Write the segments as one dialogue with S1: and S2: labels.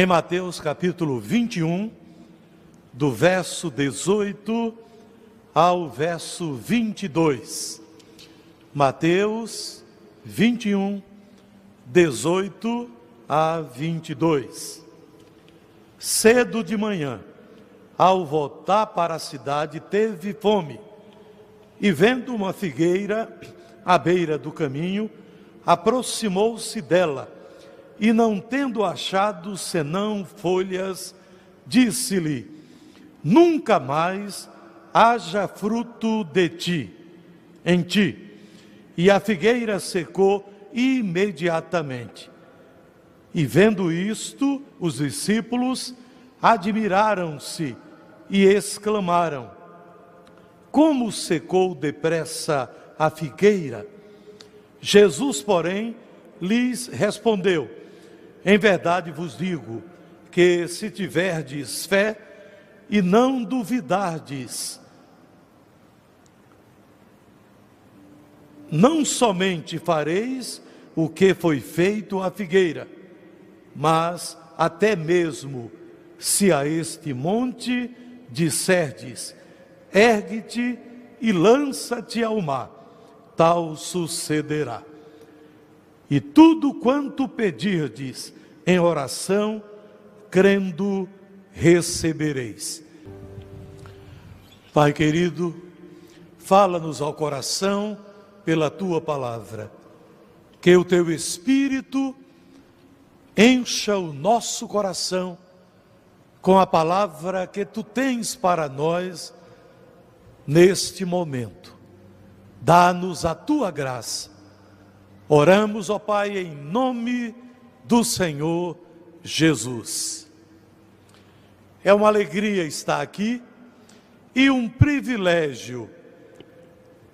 S1: em Mateus capítulo 21, do verso 18 ao verso 22. Mateus 21, 18 a 22. Cedo de manhã, ao voltar para a cidade, teve fome e, vendo uma figueira à beira do caminho, aproximou-se dela e, não tendo achado senão folhas, disse-lhe: Nunca mais haja fruto de ti, em ti. E a figueira secou imediatamente. E vendo isto, os discípulos admiraram-se e exclamaram: Como secou depressa a figueira? Jesus, porém, lhes respondeu: Em verdade vos digo que se tiverdes fé e não duvidardes, não somente fareis o que foi feito à figueira, mas até mesmo se a este monte disserdes: ergue-te e lança-te ao mar, tal sucederá. E tudo quanto pedirdes em oração, crendo, recebereis. Pai querido, fala-nos ao coração pela tua palavra, que o teu Espírito encha o nosso coração com a palavra que tu tens para nós neste momento. Dá-nos a tua graça. Oramos, ó Pai, em nome do Senhor Jesus. É uma alegria estar aqui e um privilégio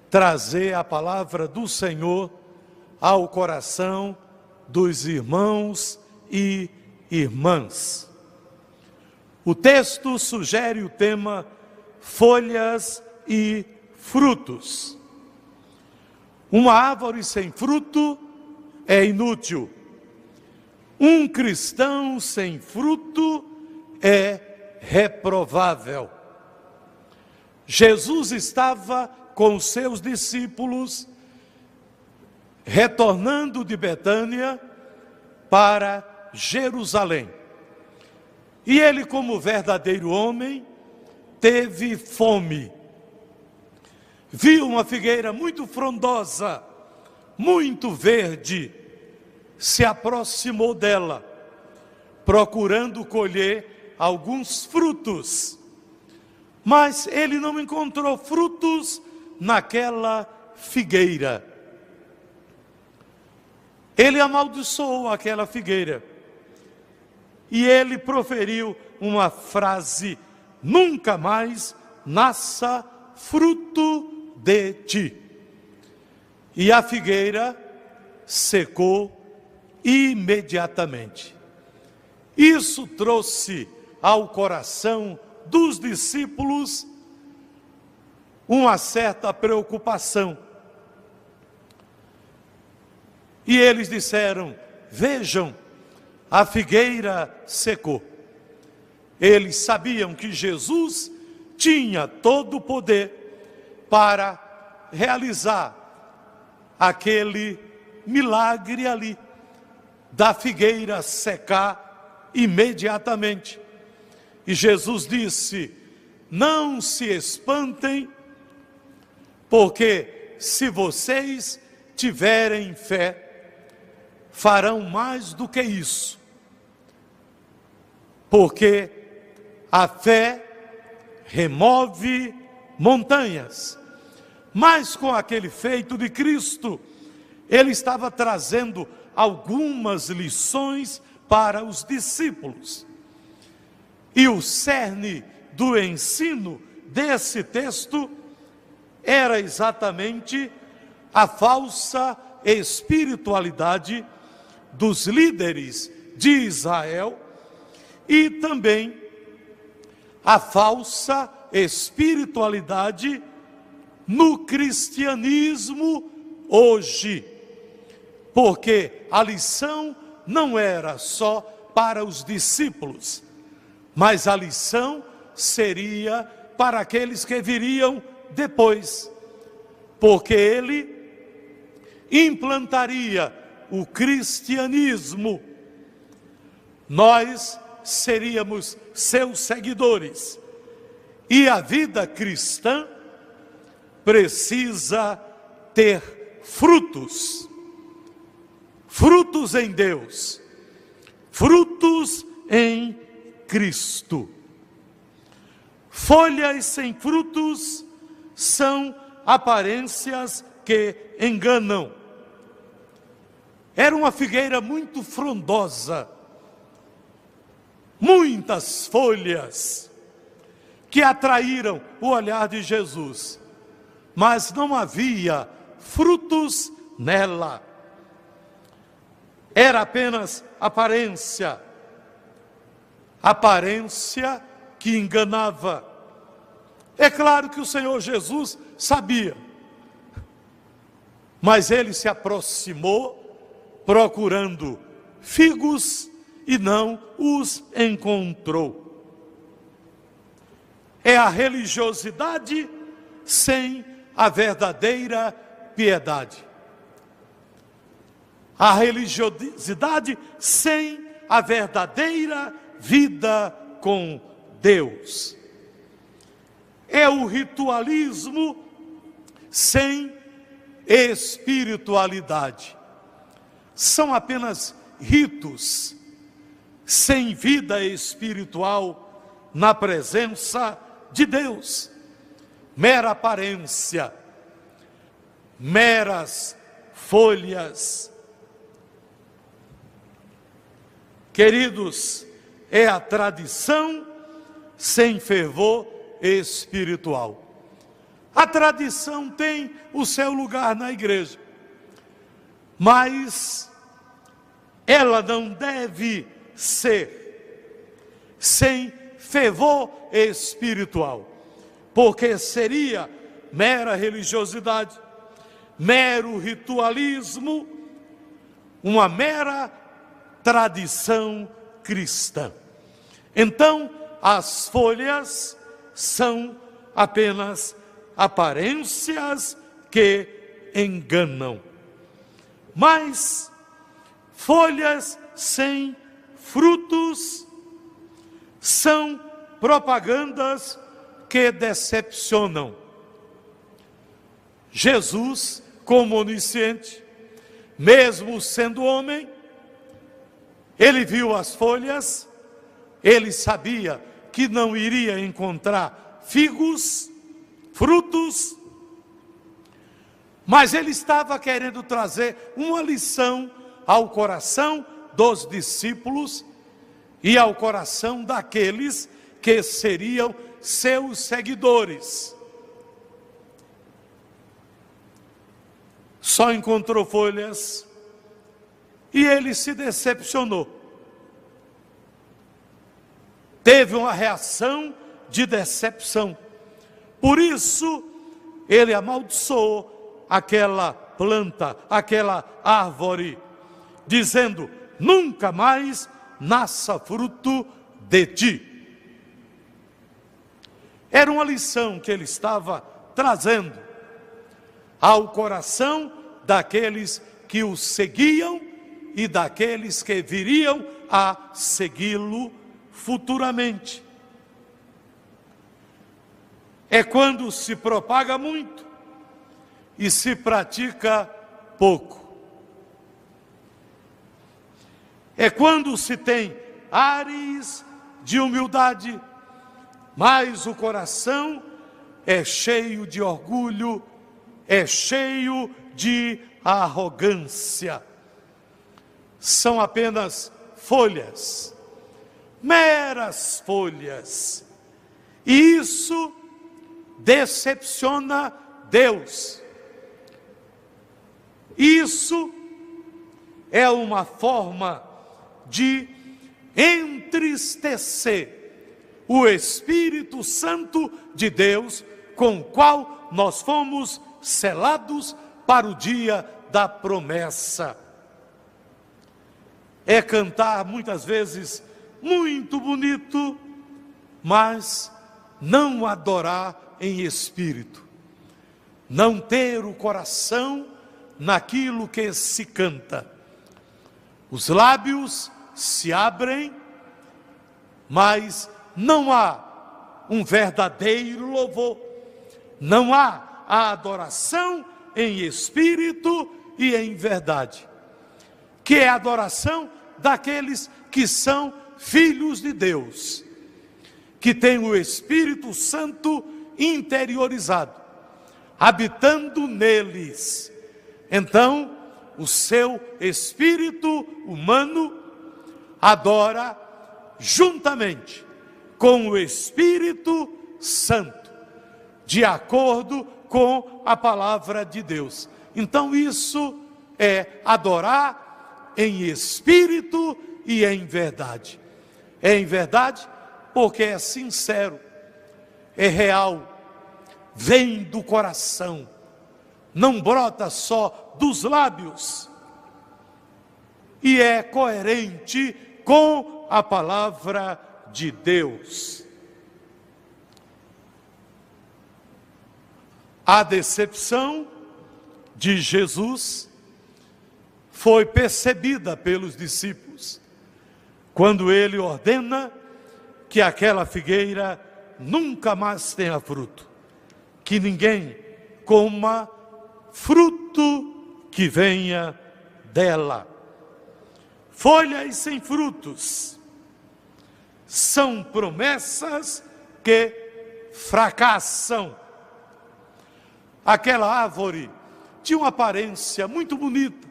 S1: trazer a palavra do Senhor ao coração dos irmãos e irmãs. O texto sugere o tema folhas e frutos. Uma árvore sem fruto é inútil. Um cristão sem fruto é reprovável. Jesus estava com seus discípulos retornando de Betânia para Jerusalém. E ele, como verdadeiro homem, teve fome. Viu uma figueira muito frondosa, muito verde, se aproximou dela, procurando colher alguns frutos. Mas ele não encontrou frutos naquela figueira. Ele amaldiçoou aquela figueira e ele proferiu uma frase: nunca mais nasça fruto de ti. E a figueira secou imediatamente. Isso trouxe ao coração dos discípulos uma certa preocupação. E eles disseram: Vejam, a figueira secou. Eles sabiam que Jesus tinha todo o poder para realizar aquele milagre ali, da figueira secar imediatamente. E Jesus disse: Não se espantem, porque se vocês tiverem fé, farão mais do que isso porque a fé remove montanhas. Mas com aquele feito de Cristo, ele estava trazendo algumas lições para os discípulos. E o cerne do ensino desse texto era exatamente a falsa espiritualidade dos líderes de Israel e também a falsa espiritualidade no cristianismo hoje. Porque a lição não era só para os discípulos, mas a lição seria para aqueles que viriam depois, porque ele implantaria o cristianismo. Nós seríamos seus seguidores. E a vida cristã precisa ter frutos. Frutos em Deus, frutos em Cristo. Folhas sem frutos são aparências que enganam. Era uma figueira muito frondosa, muitas folhas que atraíram o olhar de Jesus, mas não havia frutos nela. Era apenas aparência, aparência que enganava. É claro que o Senhor Jesus sabia, mas ele se aproximou procurando figos e não os encontrou. É a religiosidade sem a verdadeira piedade. A religiosidade sem a verdadeira vida com Deus. É o ritualismo sem espiritualidade. São apenas ritos sem vida espiritual na presença de Deus. Mera aparência, meras folhas. Queridos, é a tradição sem fervor espiritual. A tradição tem o seu lugar na igreja, mas ela não deve ser sem fervor espiritual, porque seria mera religiosidade, mero ritualismo, uma mera tradição cristã. Então, as folhas são apenas aparências que enganam. Mas folhas sem frutos são propagandas que decepcionam. Jesus, como onisciente, mesmo sendo homem, ele viu as folhas, ele sabia que não iria encontrar figos, frutos, mas ele estava querendo trazer uma lição ao coração dos discípulos e ao coração daqueles que seriam seus seguidores. Só encontrou folhas e ele se decepcionou. Teve uma reação de decepção. Por isso, ele amaldiçoou aquela planta, aquela árvore, dizendo: nunca mais nasça fruto de ti. Era uma lição que ele estava trazendo ao coração daqueles que o seguiam e daqueles que viriam a segui-lo futuramente. É quando se propaga muito e se pratica pouco. É quando se tem ares de humildade, mas o coração é cheio de orgulho, é cheio de arrogância. São apenas folhas, meras folhas. E isso decepciona Deus. Isso é uma forma de entristecer o Espírito Santo de Deus, com o qual nós fomos selados para o dia da promessa. é cantar muitas vezes muito bonito, mas não adorar em espírito, não ter o coração naquilo que se canta. Os lábios se abrem, mas não há um verdadeiro louvor, não há a adoração em espírito e em verdade, que é a adoração daqueles que são filhos de Deus, que têm o Espírito Santo interiorizado, habitando neles. Então, o seu espírito humano adora juntamente com o Espírito Santo, de acordo com a palavra de Deus. Então, isso é adorar em espírito e em verdade. É em verdade porque é sincero, é real, vem do coração, não brota só dos lábios e é coerente com a palavra de Deus. A decepção de Jesus foi percebida pelos discípulos quando ele ordena que aquela figueira nunca mais tenha fruto, que ninguém coma fruto que venha dela. Folhas sem frutos são promessas que fracassam. Aquela árvore tinha uma aparência muito bonita,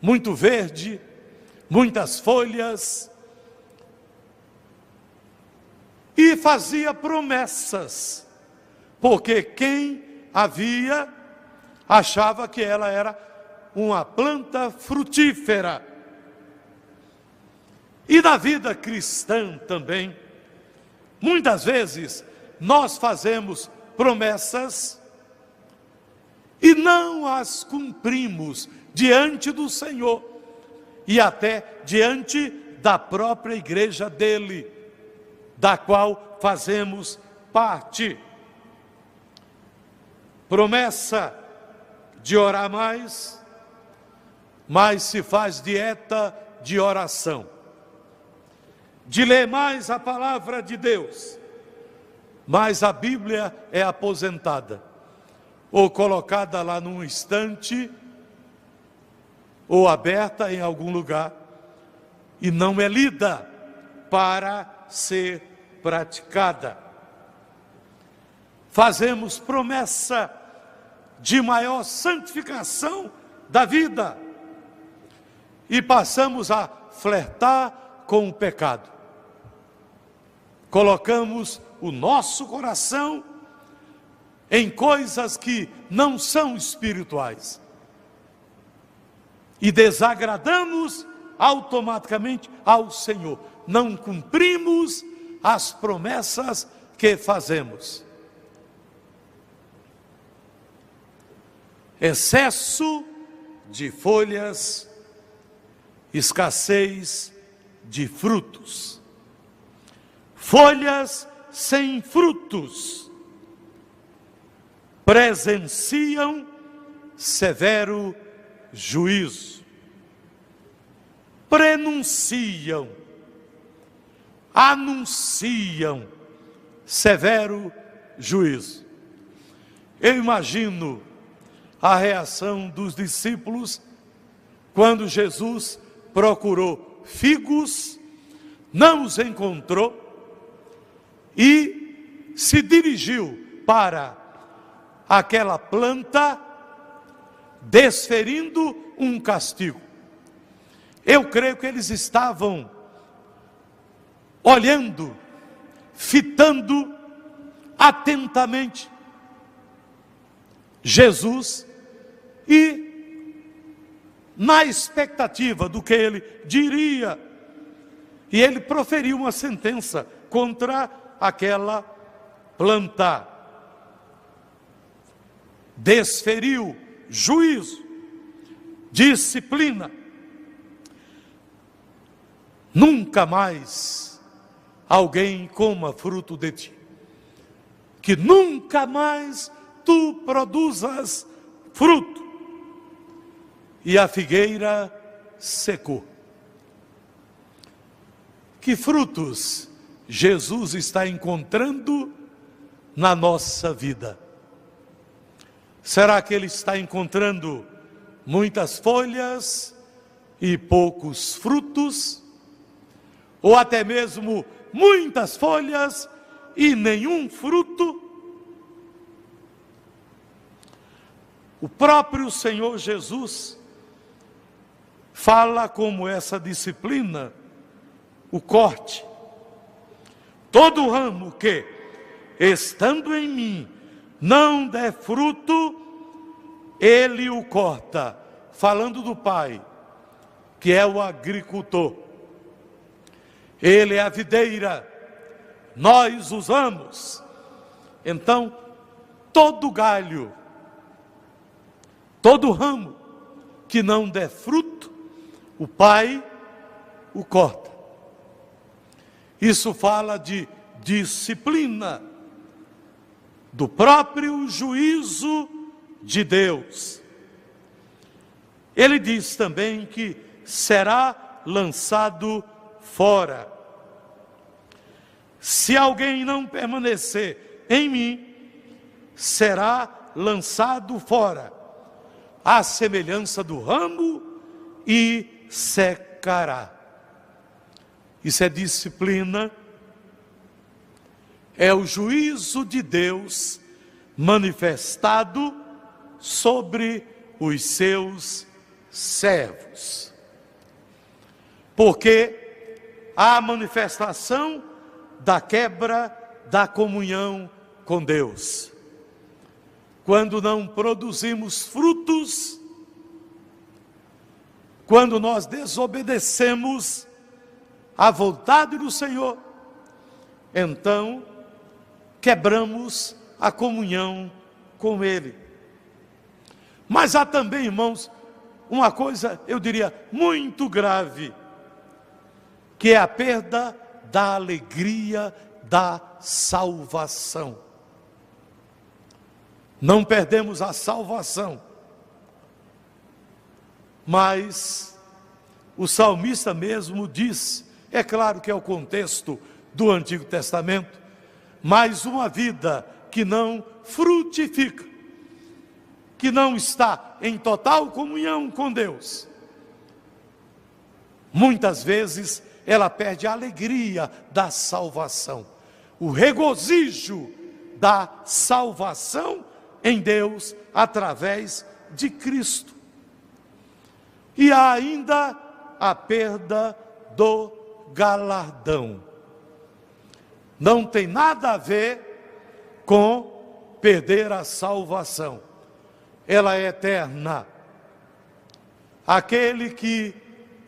S1: muito verde, muitas folhas, e fazia promessas, porque quem havia achava que ela era uma planta frutífera. E na vida cristã também, muitas vezes nós fazemos promessas e não as cumprimos diante do Senhor e até diante da própria igreja dele, da qual fazemos parte. Promessa de orar mais, mas se faz dieta de oração, de ler mais a palavra de Deus, mas a Bíblia é aposentada ou colocada lá num estante, ou aberta em algum lugar, e não é lida para ser praticada. Fazemos promessa de maior santificação da vida e passamos a flertar com o pecado. Colocamos o nosso coração em coisas que não são espirituais. E desagradamos automaticamente ao Senhor. Não cumprimos as promessas que fazemos. Excesso de folhas, escassez de frutos. Folhas sem frutos presenciam severo juízo, prenunciam, anunciam severo juízo. Eu imagino a reação dos discípulos quando Jesus procurou figos, não os encontrou e se dirigiu para aquela planta, desferindo um castigo. Eu creio que eles estavam olhando, fitando atentamente Jesus e na expectativa do que ele diria. E ele proferiu uma sentença contra aquela planta desferiu juízo, disciplina. nunca mais alguém coma fruto de ti. Que nunca mais tu produzas fruto. E a figueira secou. Que frutos Jesus está encontrando na nossa vida? Será que Ele está encontrando muitas folhas e poucos frutos? Ou até mesmo muitas folhas e nenhum fruto? O próprio Senhor Jesus fala como essa disciplina, o corte. Todo ramo que, estando em mim, não der fruto, ele o corta. Falando do Pai, que é o agricultor. Ele é a videira, nós usamos. Então, todo galho Todo ramo que não der fruto, o Pai o corta. Isso fala de disciplina, do próprio juízo de Deus. Ele diz também que será lançado fora. Se alguém não permanecer em mim, será lançado fora à semelhança do ramo e secará. Isso é disciplina, é o juízo de Deus manifestado sobre os seus servos. Porque a manifestação da quebra da comunhão com Deus quando não produzimos frutos, quando nós desobedecemos à vontade do Senhor, então quebramos a comunhão com Ele. Mas há também, irmãos, uma coisa, eu diria, muito grave, que é a perda da alegria da salvação não perdemos a salvação. Mas o salmista mesmo diz, é claro que é o contexto do Antigo Testamento, mas uma vida que não frutifica, que não está em total comunhão com Deus, muitas vezes ela perde a alegria da salvação, o regozijo da salvação em Deus através de Cristo. E ainda a perda do galardão. Não tem nada a ver com perder a salvação. Ela é eterna. Aquele que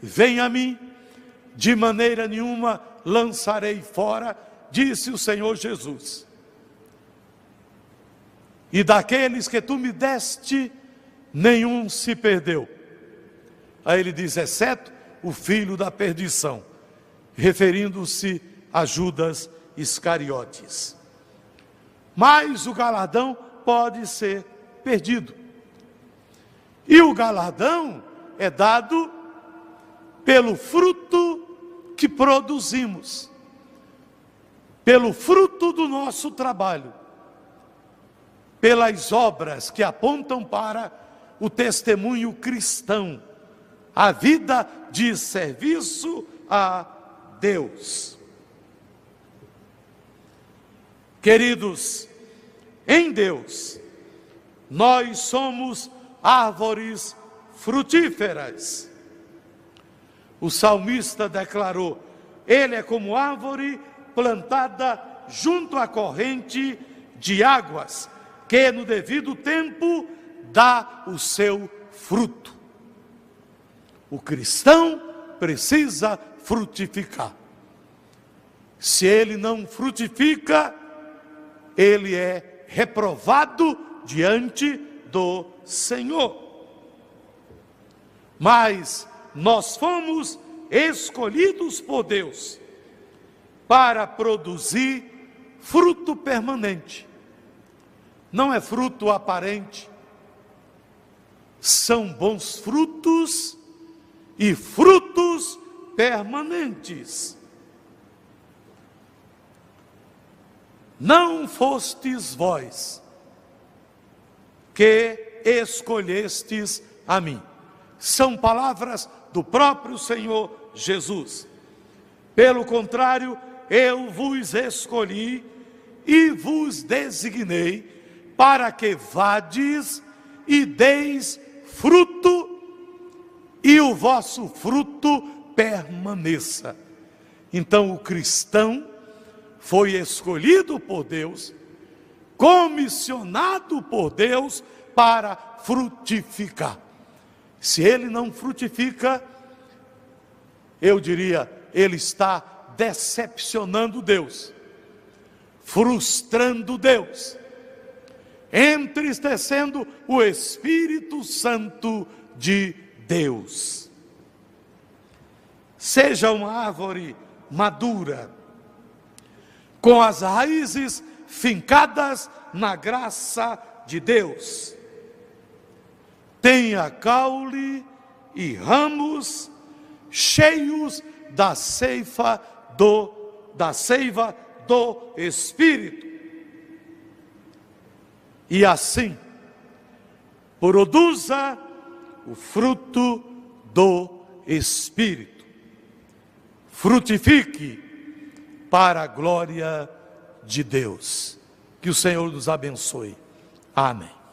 S1: vem a mim, de maneira nenhuma lançarei fora, disse o Senhor Jesus e daqueles que tu me deste, nenhum se perdeu. Aí ele diz: exceto o filho da perdição, referindo-se a Judas Iscariotes. Mas o galardão pode ser perdido. E o galardão é dado pelo fruto que produzimos, pelo fruto do nosso trabalho pelas obras que apontam para o testemunho cristão, a vida de serviço a Deus. Queridos, em Deus, nós somos árvores frutíferas. O salmista declarou: Ele é como árvore plantada junto à corrente de águas, que no devido tempo dá o seu fruto. O cristão precisa frutificar. Se ele não frutifica, ele é reprovado diante do Senhor. Mas nós fomos escolhidos por Deus para produzir fruto permanente. Não é fruto aparente. São bons frutos e frutos permanentes. Não fostes vós que escolhestes a mim. São palavras do próprio Senhor Jesus. Pelo contrário, eu vos escolhi e vos designei para que vades e deis fruto o vosso fruto permaneça. Então o cristão foi escolhido por Deus, comissionado por Deus para frutificar. Se ele não frutifica, eu diria, ele está decepcionando Deus, frustrando Deus, entristecendo o Espírito Santo de Deus. Seja uma árvore madura, com as raízes fincadas na graça de Deus. Tenha caule e ramos cheios da ceifa do da seiva do espírito. E assim produza o fruto do espírito. Frutifique para a glória de Deus. Que o Senhor nos abençoe. Amém.